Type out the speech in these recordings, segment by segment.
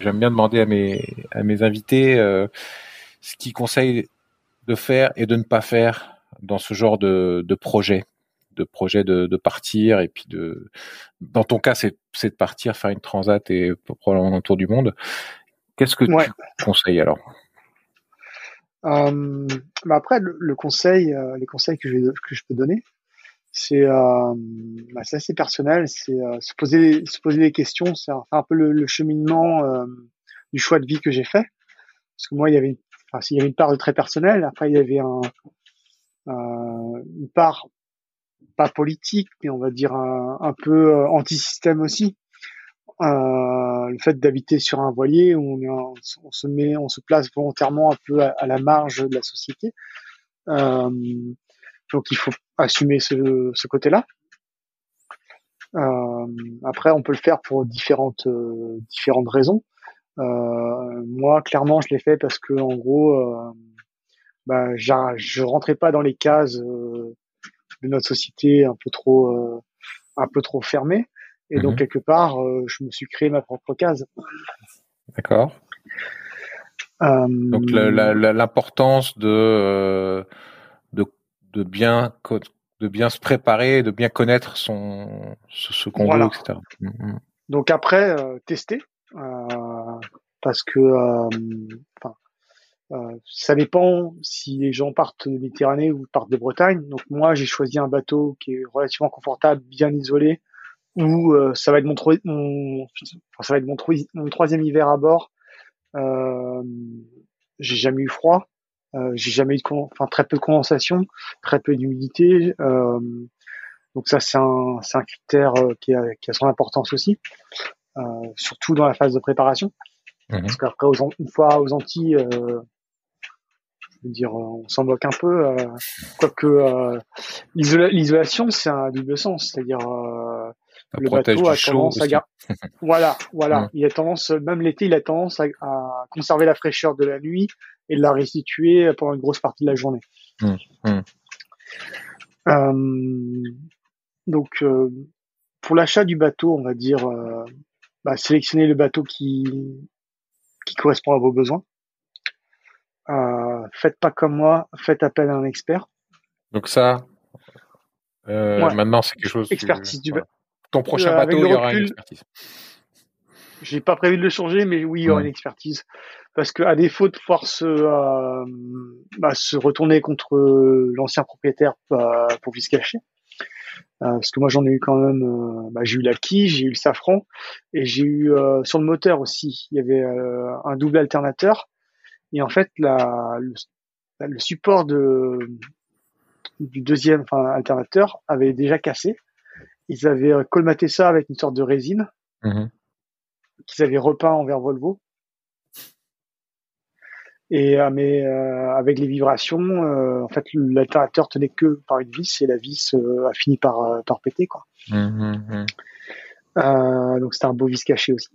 J'aime bien demander à mes, à mes invités euh, ce qu'ils conseillent de faire et de ne pas faire dans ce genre de, de projet, de projet de, de, partir et puis de. Dans ton cas, c'est de partir faire une transat et probablement un tour du monde. Qu'est-ce que tu conseilles alors? Euh, bah après, le, conseil, euh, les conseils que je, que je peux donner, c'est euh, bah, assez personnel, c'est euh, se poser se poser des questions, c'est un, peu le, le cheminement euh, du choix de vie que j'ai fait. Parce que moi, il y avait, une, enfin, il y avait une part de très personnel. Après, il y avait un, une part pas politique, mais on va dire un, un peu euh, anti-système aussi. Euh, le fait d'habiter sur un voilier où on, on, se met, on se place volontairement un peu à, à la marge de la société. Euh, donc il faut assumer ce, ce côté-là. Euh, après, on peut le faire pour différentes euh, différentes raisons. Euh, moi, clairement, je l'ai fait parce que en gros, euh, bah, je rentrais pas dans les cases euh, de notre société un peu trop un peu trop fermée. Et donc mhm. quelque part, je me suis créé ma propre case. D'accord. donc l'importance de de bien de bien se préparer, de bien connaître son ce, qu'on veut, etc. Mm, mm. Donc après euh, tester euh, parce que euh, ça dépend si les gens partent de Méditerranée ou partent de Bretagne. Donc moi j'ai choisi un bateau qui est relativement confortable, bien isolé, où ça va être mon, mon ça va être mon, mon, troisième hiver à bord. j'ai jamais eu froid. Euh, j'ai jamais eu de enfin très peu de condensation, très peu d'humidité. Euh, donc ça c'est un, c'est un critère euh, qui a, qui a son importance aussi, euh, surtout dans la phase de préparation. Mhm. Parce qu'après une fois aux Antilles, je veux dire, on s'en moque un peu. Quoique l'isolation c'est un double sens, c'est-à-dire le bateau a tendance à voilà, voilà, il a tendance, même l'été, il a tendance à, à, conserver la fraîcheur de la nuit et de la restituer pendant une grosse partie de la journée. Mmh, mmh. Euh, donc, euh, pour l'achat du bateau, on va dire, euh, bah, sélectionner le bateau qui, qui correspond à vos besoins. Euh, faites pas comme moi, faites appel à un expert. Donc ça, maintenant c'est quelque chose. Expertise du bateau. Ton prochain bateau, il y aura une expertise. J'ai pas prévu de le changer, mais oui, il y aura une expertise parce que à défaut de pouvoir se, euh, bah, se retourner contre l'ancien propriétaire bah, pour se cacher, euh, parce que moi j'en ai eu quand même, euh, bah, j'ai eu la quille, j'ai eu le safran, et j'ai eu sur le moteur aussi, il y avait un double alternateur, et en fait la, le, support de du deuxième enfin, alternateur avait déjà cassé. Ils avaient colmaté ça avec une sorte de résine mmh qu'ils avaient repeint envers Volvo et euh, mais euh, avec les vibrations, euh, en fait, l'alternateur tenait que par une vis et la vis a fini par par péter quoi. Mmh, mmh, mmh. donc c'était un beau vis caché aussi.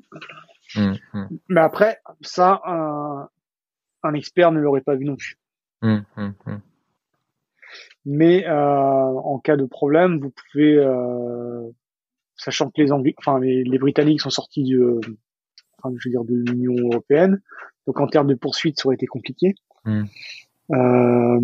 Mais après, ça, un, un expert ne l'aurait pas vu non plus. Mais en cas de problème, vous pouvez, sachant que les Anglais, enfin les, les Britanniques sont sortis du, enfin, je veux dire de l'Union européenne, donc en termes de poursuite, ça aurait été compliqué. Hmm. Euh,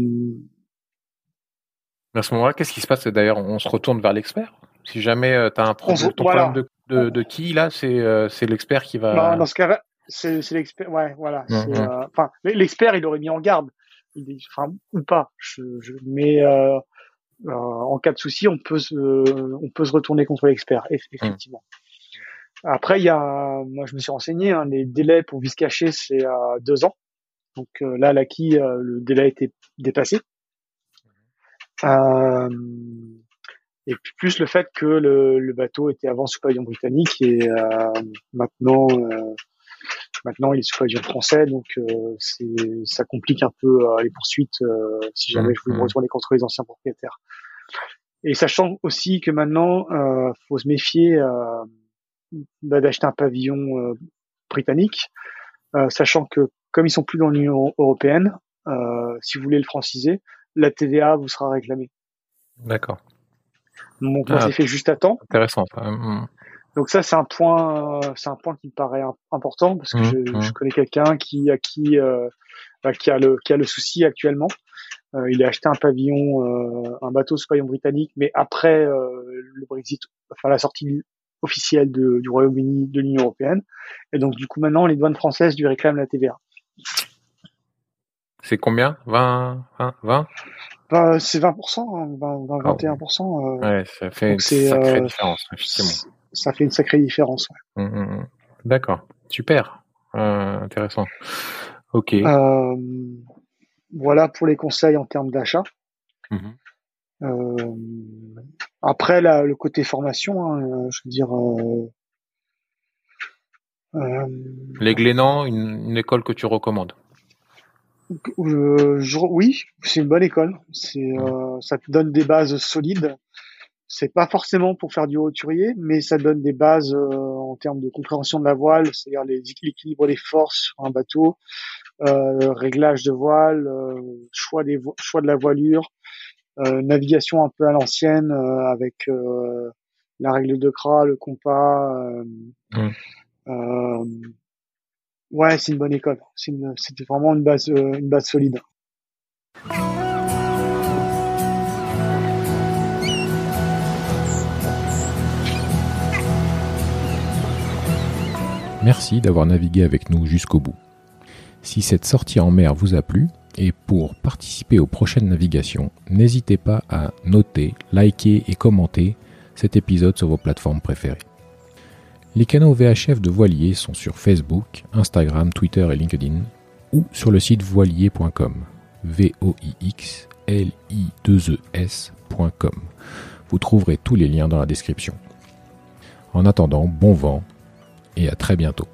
À ce moment-là, qu'est-ce qui se passe? D'ailleurs, on se retourne vers l'expert. Si jamais euh, tu as un problème, problème de, de, qui, là, c'est euh, l'expert qui va. Bah, dans ce cas c'est l'expert. Ouais, voilà. Mmh, mmh. Euh, enfin, l'expert, il aurait mis en garde. Enfin, ou pas. Je, je, mais en cas de souci, on peut se, on peut se retourner contre l'expert, mmh. effectivement. Après, il y a, moi, je me suis renseigné, hein, les délais pour vice caché, c'est à deux ans. Donc là, l'acquis, le délai a été dépassé. Euh, et plus le fait que le, le, bateau était avant sous pavillon britannique et euh, maintenant euh, maintenant il est sous pavillon français donc euh, ça complique un peu euh, les poursuites euh, si jamais je voulais me mmh. retourner contre les anciens propriétaires et sachant aussi que maintenant faut se méfier bah, d'acheter un pavillon britannique sachant que comme ils sont plus dans l'Union européenne si vous voulez le franciser la TVA vous sera réclamée. D'accord. Donc moi, ah, fait juste à temps. Intéressant. Mmh. Donc ça, c'est un point, c'est un point qui me paraît important parce que mmh, mmh. je, connais quelqu'un qui a qui euh, bah, qui a le qui a le souci actuellement. Euh, il a acheté un pavillon, euh, un bateau sous pavillon britannique, mais après le Brexit, enfin la sortie officielle de, du Royaume-Uni de l'Union européenne. Et donc du coup maintenant, les douanes françaises lui réclament la TVA. C'est combien? 20 20, 20 bah, C'est 20%, 20, 21%. ouais, ça fait une sacrée euh, différence, effectivement. Ça fait une sacrée différence. Ouais. Mmh, mmh, mmh. D'accord, super, euh, intéressant. Ok. Euh, voilà pour les conseils en termes d'achat. Euh, après, là, le côté formation, hein, je veux dire. les Glénans, une, une école que tu recommandes? Oui, c'est une bonne école. C'est, ça te donne des bases solides. C'est pas forcément pour faire du roturier, mais ça donne des bases euh, en termes de compréhension de la voile, c'est-à-dire l'équilibre des forces sur un bateau, euh, réglage de voile, euh, choix des choix de la voilure, navigation un peu à l'ancienne avec la règle de Kra, le compas. Mmh. Ouais, c'est une bonne école. C'était vraiment une base, euh, une base solide. Merci d'avoir navigué avec nous jusqu'au bout. Si cette sortie en mer vous a plu, et pour participer aux prochaines navigations, n'hésitez pas à noter, liker et commenter cet épisode sur vos plateformes préférées. Les canaux VHF de Voilier sont sur Facebook, Instagram, Twitter et LinkedIn ou sur le site voilier.com. v o i x l i 2 e s.com. Vous trouverez tous les liens dans la description. En attendant, bon vent et à très bientôt.